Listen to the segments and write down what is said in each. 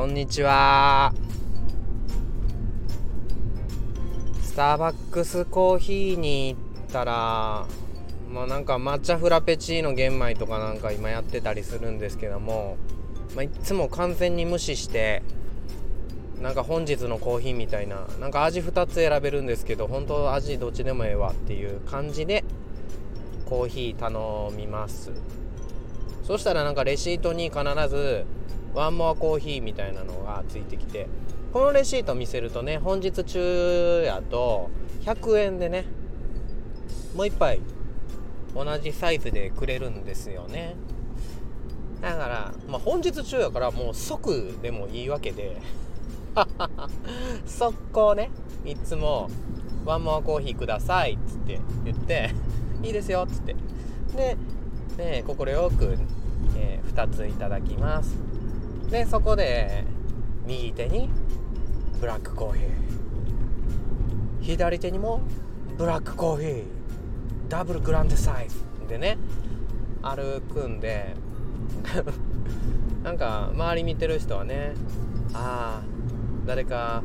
こんにちは。スターバックスコーヒーに行ったらまあなんか抹茶フラペチーノ玄米とかなんか今やってたりするんですけども、まあ、いつも完全に無視してなんか本日のコーヒーみたいななんか味2つ選べるんですけど本当味どっちでもええわっていう感じでコーヒー頼みます。そしたらなんかレシートに必ずワンモアコーヒーみたいなのがついてきてこのレシート見せるとね本日中やと100円でねもう一杯同じサイズでくれるんですよね。だから、まあ、本日中やからもう即でもいいわけで。速攻ねいつも「ワンモアコーヒーください」っつって言って「いいですよ」っつって。で快、く、えー、2ついただきます。でそこで右手にブラックコーヒー。左手にもブラックコーヒー。ダブルグランデサイズ。でね歩くんで なんか周り見てる人はねああ誰か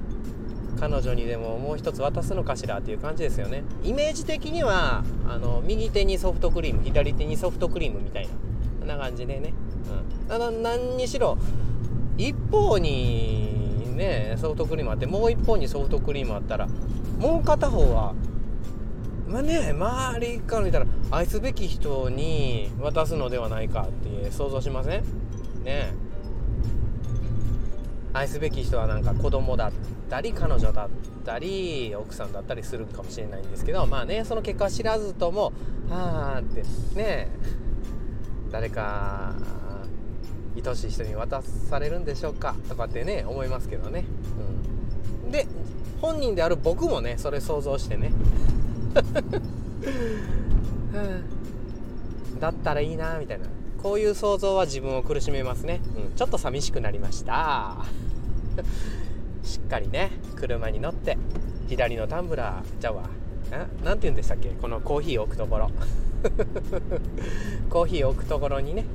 彼女にでももう一つ渡すのかしらっていう感じですよね。イメージ的にはあの右手にソフトクリーム左手にソフトクリームみたいなこんな感じでね、うん、だ何にしろ一方にねソフトクリームあってもう一方にソフトクリームあったらもう片方はまあね周りから見たら愛すべき人に渡すのではないかって想像しません？ね愛すべき人はなんか子供だったり彼女だったり奥さんだったりするかもしれないんですけどまあねその結果知らずとも「はあ」ってね。誰か愛しい人に渡されるんでしょうか？とかってね思いますけどね、うん、で本人である僕もねそれ想像してね。だったらいいなみたいな。こういう想像は自分を苦しめますね、うん、ちょっと寂しくなりました。しっかりね車に乗って左のタンブラーじゃあわ何て言うんでしたっけ？このコーヒー置くところ。コーヒー置くところにね、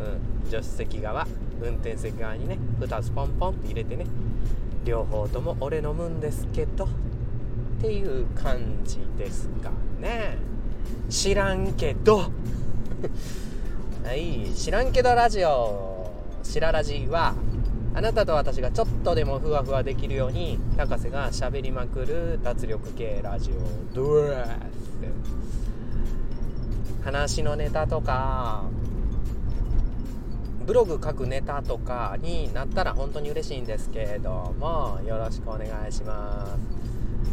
うん、助手席側運転席側にね2つポンポンって入れてね両方とも俺飲むんですけどっていう感じですかね。知らんけど。はい知らんけどラジオ。しらラジはあなたと私がちょっとでもふわふわできるように高瀬がしゃべりまくる脱力系ラジオドゥース話のネタとかブログ書くネタとかになったら本当に嬉しいんですけれどもよろしくお願いします。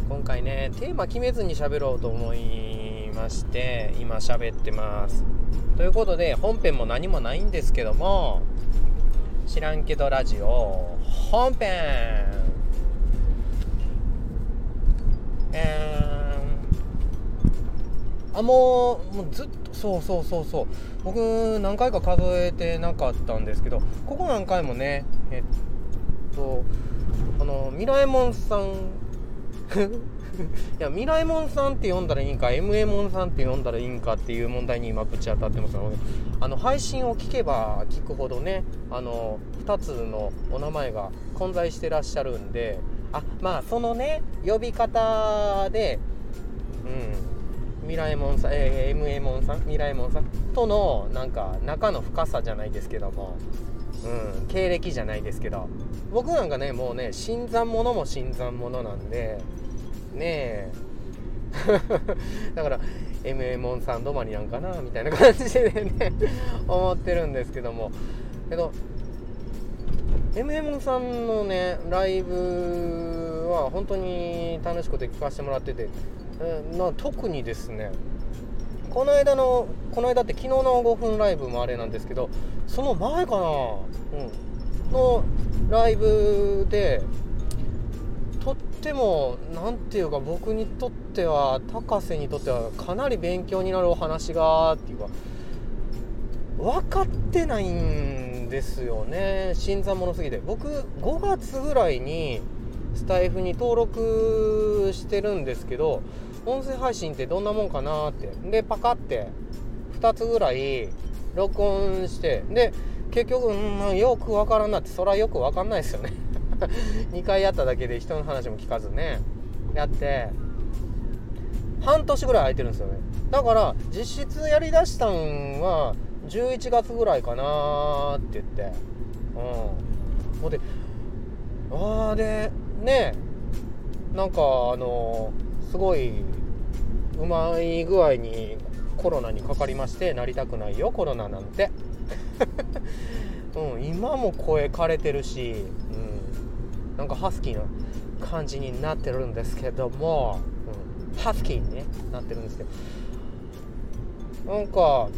今回ねテーマ決めずに喋ろうと思いまして今喋ってます。ということで本編も何もないんですけども知らんけどラジオ本編。えー、あもうもうずっとそうそうそうそう。僕何回か数えてなかったんですけどここ何回もねえっとあのミラエモンさん。いやミラエモンさんって呼んだらいいんか MA モンさんって呼んだらいいんかっていう問題に今ぶち当たってますのであの配信を聞けば聞くほどねあの2つのお名前が混在してらっしゃるんであまあそのね呼び方でうん。ミラエモンさん、えー、MA モンさんミラエモンさんとのなんか仲の深さじゃないですけどもうん、経歴じゃないですけど僕なんかねもうね新参者も新参者なんでねえ。だから MA モンさん止まりなんかなみたいな感じでね思ってるんですけども。けど MA モンさんのねライブは本当に楽しくて聞かせてもらってて、えな特にですねこの間のこの間って昨日の5分ライブもあれなんですけどその前かな、うん、のライブでとっても何て言うか僕にとっては高瀬にとってはかなり勉強になるお話がっていうか分かってないんですよね。新参者すぎて。僕5月ぐらいにスタイフに登録してるんですけど音声配信ってどんなもんかなって。でパカって2つぐらい録音してで結局、うん、よくわからんなって。それはよくわかんないですよね。2回やっただけで人の話も聞かずね。やって。半年ぐらい空いてるんですよね。だから実質やりだしたんは11月ぐらいかなって言って。うん。ほんでああでねなんかあのすごいうまい具合にコロナにかかりましてなりたくないよコロナなんて、うん、今も声枯れてるし、うん、なんかハスキーな感じになってるんですけども、うん、ハスキーに、ね、なってるんですけど。なんか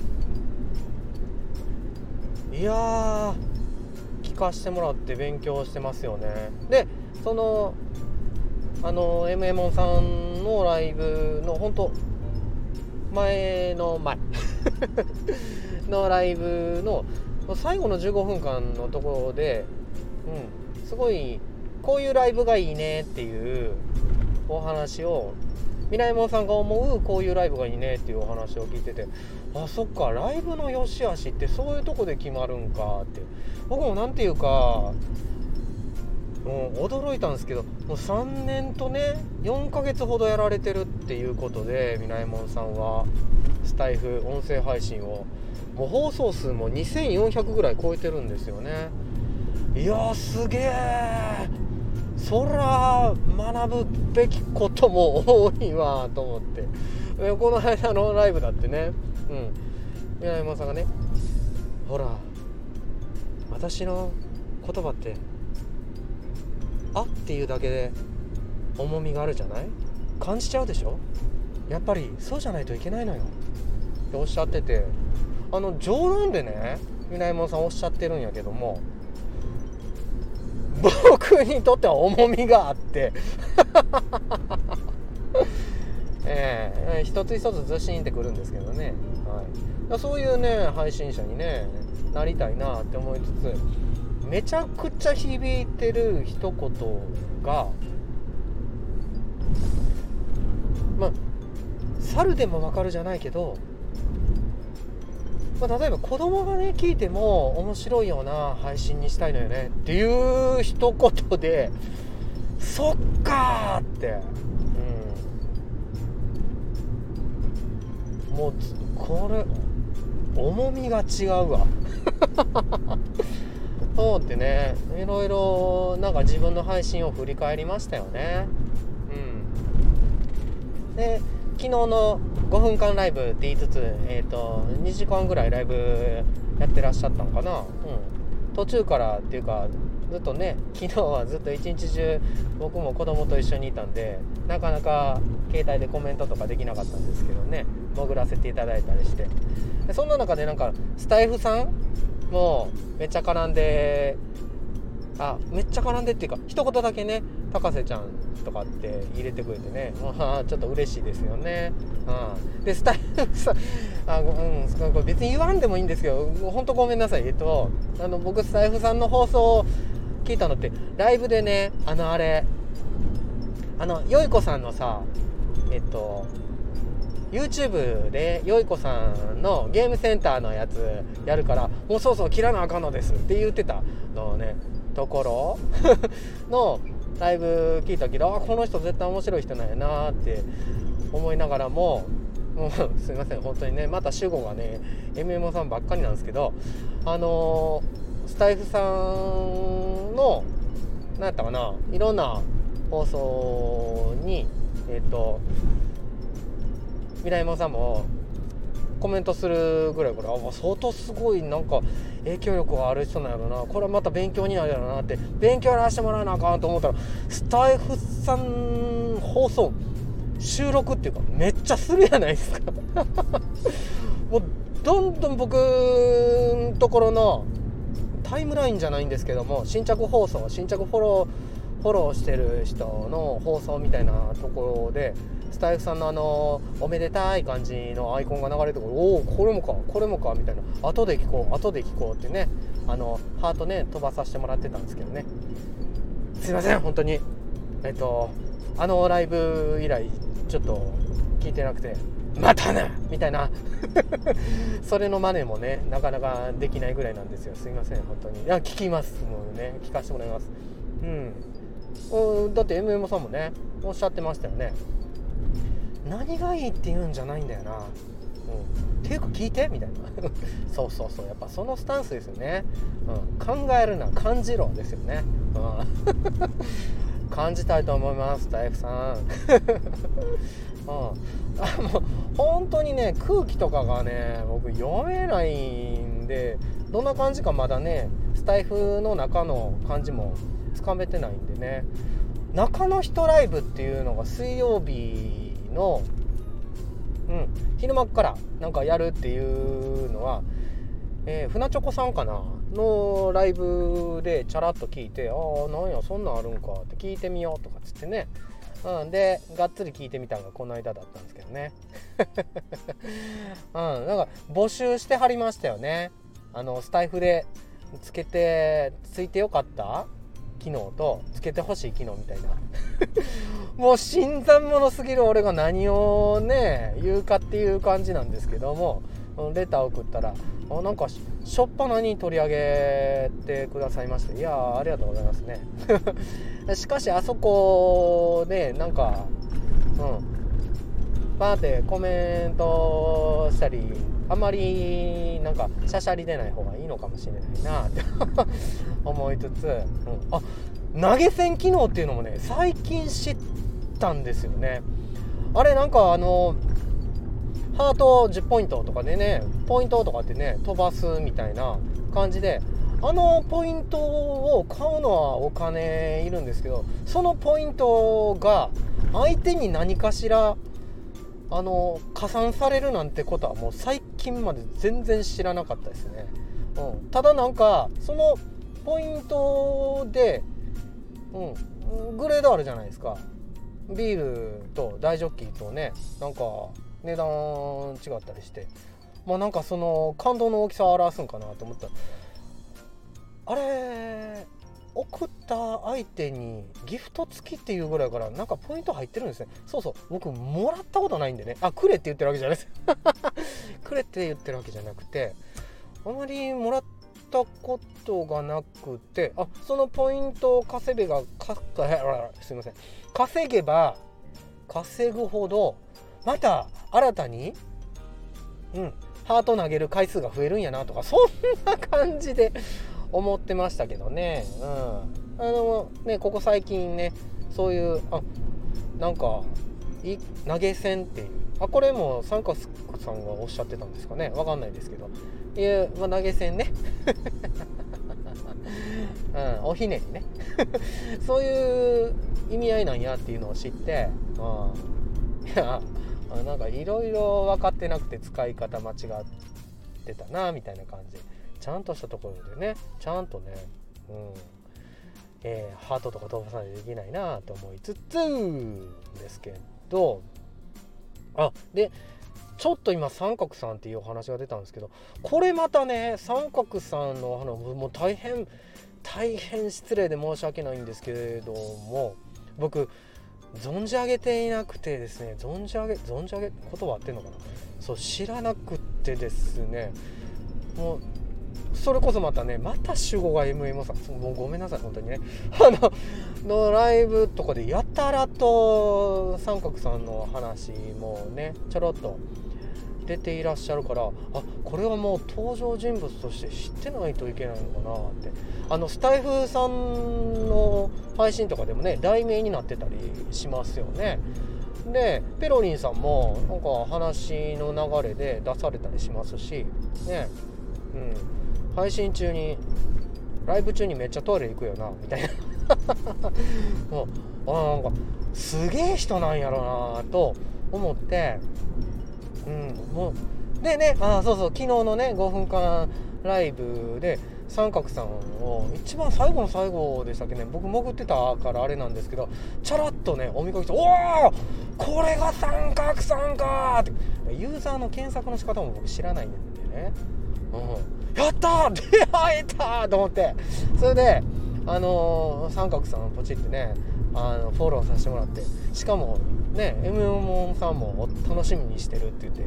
いや聞かしてもらって勉強してますよね。でそのあの m m さんのライブの本当前の前。のライブの最後の15分間のところで、うん、すごいこういうライブがいいねっていうお話をミライモンさんが思うこういうライブがいいねっていうお話を聞いててあそっかライブの良し悪しってそういうとこで決まるんかって。僕も何て言うかもう驚いたんですけどもう3年とね4ヶ月ほどやられてるっていうことでみなえもんさんはスタイフ音声配信をもう放送数も2400ぐらい超えてるんですよね。いやすげえそら学ぶべきことも多いわと思って。この間のライブだってね。うん。宮山さんがねほら私の言葉ってあっていうだけで重みがあるじゃない？感じちゃうでしょ？やっぱりそうじゃないといけないのよ。っておっしゃってて。あの冗談でねみなえもんさんおっしゃってるんやけども僕にとっては重みがあって。えー、一つ一つずしんってくるんですけどね、はい、そういうね配信者にねなりたいなって思いつつめちゃくちゃ響いてる一言がまあ猿でもわかるじゃないけど、まあ、例えば子供がね聞いても面白いような配信にしたいのよねっていう一言でそっかって、うん、もうこれ重みが違うわ。そうってねいろいろなんか自分の配信を振り返りましたよね。うん。で昨日の5分間ライブって言いつつ、えーと、2時間ぐらいライブやってらっしゃったのかな、うん、途中からっていうかずっとね昨日はずっと一日中僕も子供と一緒にいたんでなかなか携帯でコメントとかできなかったんですけどね潜らせていただいたりして。そんな中でなんかスタイフさんもうめっちゃ絡んであめっちゃ絡んでっていうか一言だけね高瀬ちゃんとかって入れてくれてね、あ、ちょっと嬉しいですよね。うん、でスタイルさあ、うん、別に言わんでもいいんですけど本当ごめんなさい。えっとあの僕スタイフさんの放送を聞いたのってライブでねあのあれあのよいこさんのさえっと YouTube でよいこさんのゲームセンターのやつやるからもうそろそろ切らなあかんのですって言ってたのね。ところ のライブ聞いたけどあこの人絶対面白い人なんやなって思いながらももうすいません本当にねまた主語がね MMO さんばっかりなんですけどあのー、スタイフさんの何やったかないろんな放送にえっ、ー、とミライモさんもコメントするぐらいからあ相当すごいなんか影響力がある人なんやろなこれはまた勉強になるやろなって。勉強やらせてもらわなあかんと思ったらスタイフさん放送収録っていうかめっちゃするやないですか。もうどんどん僕のところのタイムラインじゃないんですけども新着放送新着フォローフォローしてる人の放送みたいなところでスタイフさんのあのおめでたい感じのアイコンが流れてくる。おおこれもかこれもかみたいな。後で聞こう後で聞こうってね。あのハートね飛ばさせてもらってたんですけどね。すいません本当に。えっとあのライブ以来ちょっと聞いてなくてまたなみたいな。それの真似もねなかなかできないぐらいなんですよ。すいません本当に。いや聞きますもうね。聞かせてもらいます。うん。だって MM さんもねおっしゃってましたよね。何がいいって言うんじゃないんだよな。うん、ていうか聞いて？みたいな。そうそうそう。やっぱそのスタンスですよね、うん、考えるな。感じろですよね、うん、感じたいと思います。大工さん、うん、あもう本当にね空気とかがね僕読めないんでどんな感じかまだねスタイフの中の感じもつかめてないんでね。中の人ライブっていうのが水曜日のうん昼間からなんかやるっていうのは、えー、船チョコさんかなのライブでチャラッと聞いて「ああなんやそんなんあるんか」って聞いてみようとかっつってね。うん、でがっつり聞いてみたのがこの間だったんですけどね。うんなんか募集してはりましたよね。あのスタイフでつけてついてよかった？機能とつけてほしい機能みたいな。もう新参者すぎる俺が何をね言うかっていう感じなんですけどもレター送ったらあなんかしょっぱなに取り上げてくださいましていやありがとうございますね。しかしあそこでなんかうん。バーってコメントしたりあんまりなんかしゃしゃり出ない方がいいのかもしれないなって 思いつつ、うん、あ投げ銭機能っていうのもね最近知ったんですよね。あれなんかあのハート10ポイントとかでねポイントとかってね飛ばすみたいな感じであのポイントを買うのはお金いるんですけどそのポイントが相手に何かしらあの加算されるなんてことはもう最近まで全然知らなかったですね、うん、ただなんかそのポイントで、うん、グレードあるじゃないですか。ビールと大ジョッキーとねなんか値段違ったりして。まあなんかその感動の大きさを表すんかなと思った。らあれ送った相手にギフト付きっていうぐらいからなんかポイント入ってるんですね。そうそう僕もらったことないんでね。あくれって言ってるわけじゃないです。くれって言ってるわけじゃなくてあまりもらったことがなくてあそのポイントを稼げばかすいません。稼げば稼ぐほどまた新たにうんハート投げる回数が増えるんやなとかそんな感じで思ってましたけどね、うん、あのねここ最近ねそういうあなんかい投げ銭っていうあこれもサンカスさんがおっしゃってたんですかね。わかんないですけど。いう、まあ、投げ銭ね。うん、おひねりね。そういう意味合いなんやっていうのを知って、うん、いやなんかいろいろ分かってなくて使い方間違ってたなみたいな感じ。ちゃんとしたところでねちゃんとね、うん。えー、ハートとか飛ばさないといけないなと思いつつですけどあでちょっと今三角さんっていうお話が出たんですけどこれまたね三角さんのお話もう大変大変失礼で申し訳ないんですけれども僕存じ上げていなくてですね存じ上げ存じ上げ言葉合ってんのかな？そう知らなくてですねもうそれこそまたねまた主語が MM さん。もうごめんなさい本当にね。あののライブとかでやたらと三角さんの話もねちょろっと出ていらっしゃるからあこれはもう登場人物として知ってないといけないのかなって。あのスタイフさんの配信とかでもね題名になってたりしますよね。でペロリンさんもなんか話の流れで出されたりしますしね。うん。配信中にライブ中にめっちゃトイレ行くよなみたいな。もう。あなんかすげえ人なんやろなと思って。うんもうでねあそうそう昨日のね5分間ライブで三角さんを一番最後の最後でしたっけね僕潜ってたからあれなんですけどチャラッとねお見かけして「おおこれが三角さんか!」って。ユーザーの検索の仕方も僕知らないんでね、うん、やった出会えたと思って。それであのー、三角さんポチってねあのフォローさせてもらって。しかもね MMO さんも楽しみにしてるって言って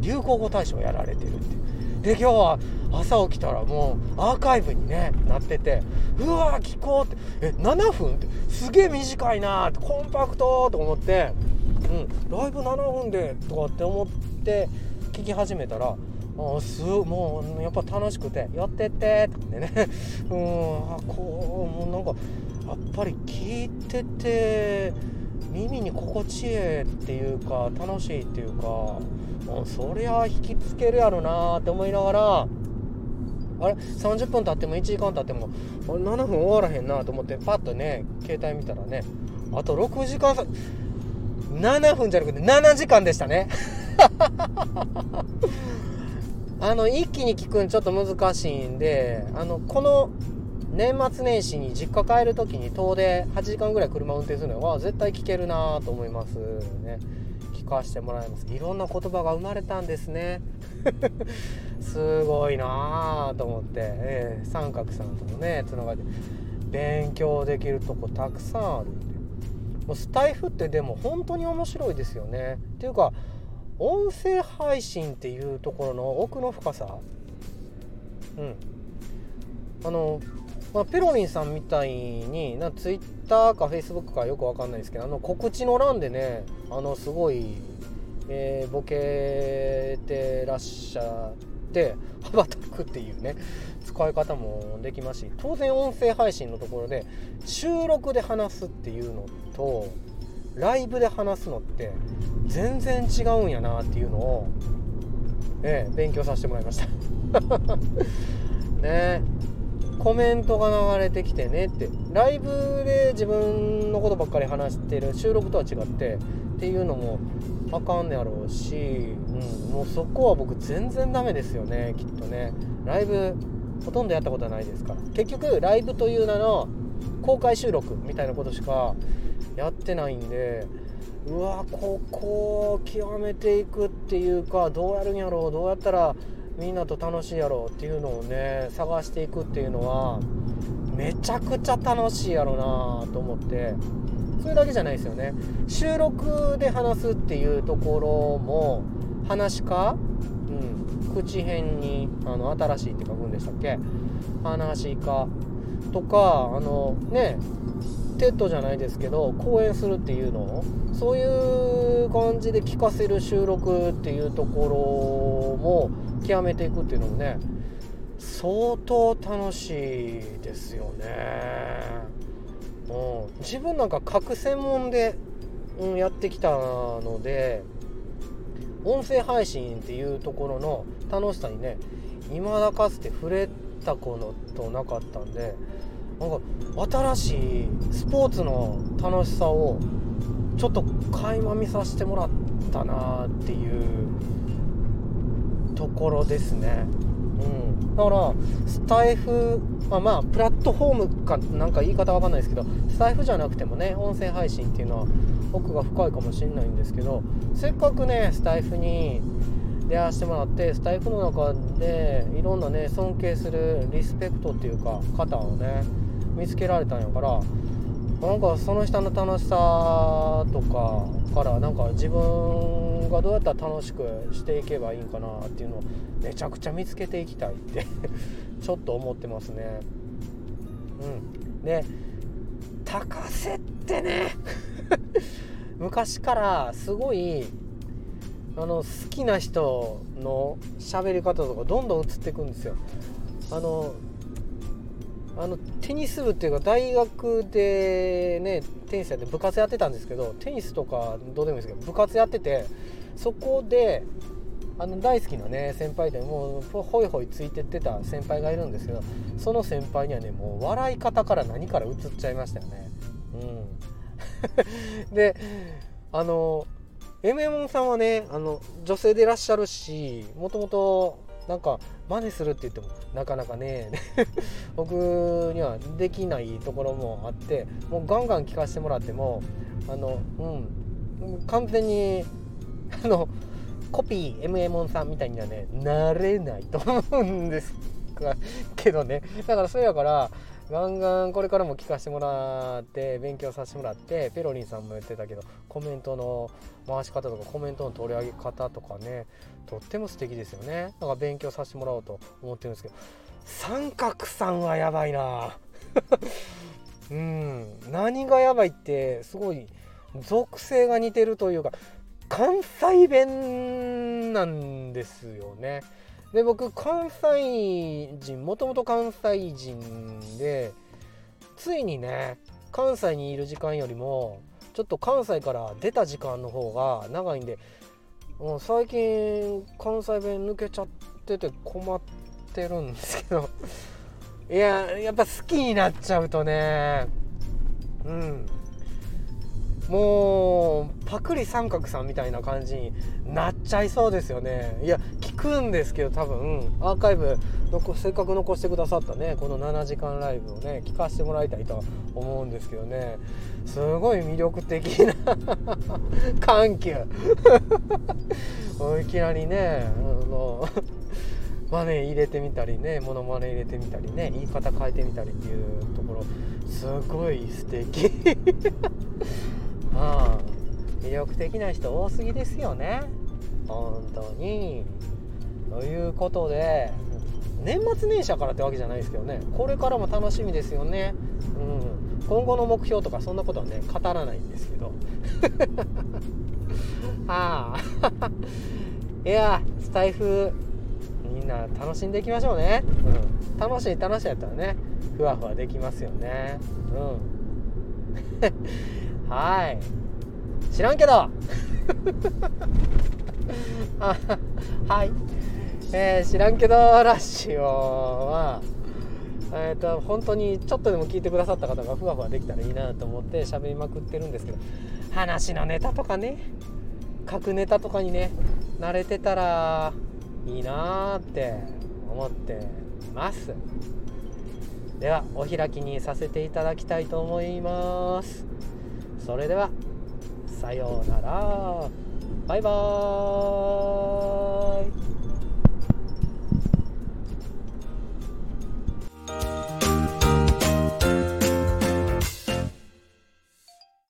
流行語大賞やられてるって。で今日は朝起きたらもうアーカイブにねなっててうわ聞こうって。え7分ってすげえ短いなってコンパクトと思って。うんライブ7分でとかって思って聞き始めたらあすもうやっぱ楽しくて「寄ってって」とかね。うんあこうもうなんかやっぱり聞いてて耳に心地いいっていうか楽しいっていうかもうそりゃ引きつけるやろなって思いながらあれ？30分経っても1時間経っても7分終わらへんなと思ってパッとね携帯見たらねあと6時間さ7分じゃなくて7時間でしたね。あの一気に聞くんちょっと難しいんであのこの年末年始に実家帰る時に遠出8時間ぐらい車運転するのは絶対聞けるなと思いますね。聞かせてもらいます。いろんな言葉が生まれたんですね。すごいなと思って、えー、三角さんともねつながって勉強できるとこたくさんあるもうスタイフってでも本当に面白いですよね。っていうか音声配信っていうところの奥の深さ？うん。あのまあ、ペロリンさんみたいになツイッターかフェイスブックかよくわかんないですけどあの告知の欄でねあのすごい、えー、ボケてらっしゃって羽ばたくっていうね使い方もできますし当然音声配信のところで収録で話すっていうのとライブで話すのって全然違うんやなっていうのを、えー、勉強させてもらいました。ね。コメントが流れてきてねって。ライブで自分のことばっかり話してる収録とは違ってっていうのもあかんねやろうし、うん、もうそこは僕全然ダメですよねきっとね。ライブほとんどやったことはないですから。結局ライブという名の公開収録みたいなことしかやってないんでうわここを極めていくっていうかどうやるんやろうどうやったらみんなと楽しいやろうっていうのをね探していくっていうのはめちゃくちゃ楽しいやろうなと思ってそれだけじゃないですよね。収録で話すっていうところも噺家、うん、口偏にあの新しいって書くんでしたっけ？噺家とかあのねテッドじゃないですけど講演するっていうのそういう感じで聞かせる収録っていうところも極めていくっていうのもね相当楽しいですよね。うん、自分なんか核専門で、うん、やってきたので音声配信っていうところの楽しさにね未だかつて触れたことなかったんでなんか新しいスポーツの楽しさをちょっと垣間見させてもらったなっていうところですね。うん、だからスタイフ、まあ、まあプラットフォームかなんか言い方わかんないですけどスタイフじゃなくてもね音声配信っていうのは奥が深いかもしれないんですけどせっかくねスタイフに出会わせてもらってスタイフの中でいろんなね尊敬するリスペクトっていうか方をね見つけられたんやからなんかその人の楽しさとかからなんか自分がどうやったら楽しくしていけばいいんかなっていうのをめちゃくちゃ見つけていきたいって ちょっと思ってますね。うん、で高瀬ってね 昔からすごいあの好きな人の喋り方とかどんどん移っていくんですよ。あのあのテニス部っていうか大学でねテニスやって部活やってたんですけどテニスとかどうでもいいですけど部活やっててそこであの大好きなね先輩でもうホイホイついてってた先輩がいるんですけどその先輩にはねもう笑い方から何から映っちゃいましたよね。うん、であの MM さんはねあの女性でいらっしゃるしもともとなんか真似するって言ってもなかなかね。僕にはできないところもあってもうガンガン聞かせてもらってもあのうん完全にあのコピー MM さんみたいにはねなれないと思うんですけどね。だからそれやからガンガンこれからも聞かせてもらって勉強させてもらってペロリンさんも言ってたけどコメントの回し方とかコメントの取り上げ方とかね。とっても素敵ですよね。だから勉強させてもらおうと思ってるんですけど。三角さんはやばいな。うん。何がやばいってすごい属性が似てるというか関西弁なんですよね。で僕関西人もともと関西人でついにね関西にいる時間よりもちょっと関西から出た時間の方が長いんでもう最近関西弁抜けちゃってて困ってるんですけど。いややっぱ好きになっちゃうとね。うん。もうパクリ三角さんみたいな感じになっちゃいそうですよね。いや聞くんですけど多分アーカイブせっかく残してくださったねこの7時間ライブをね聞かせてもらいたいと思うんですけどね。すごい魅力的な 緩急。いきなりねあのマネ入れてみたりねモノマネ入れてみたりね言い方変えてみたりっていうところすごい素敵。魅力的な人多すぎですよね。本当に。ということで年末年始からってわけじゃないですけどね。これからも楽しみですよね、うん、今後の目標とかそんなことはね語らないんですけど。ああ いやスタイフみんな楽しんでいきましょうね、うん、楽しい楽しいやったらねふわふわできますよね。うん。はい。知らんけど。はい、えー、知らんけどラッシオはえーと、本当にちょっとでも聞いてくださった方がふわふわできたらいいなと思って喋りまくってるんですけど話のネタとかね書くネタとかにね慣れてたらいいなって思ってます。ではお開きにさせていただきたいと思います。それではさようなら。バイバーイ。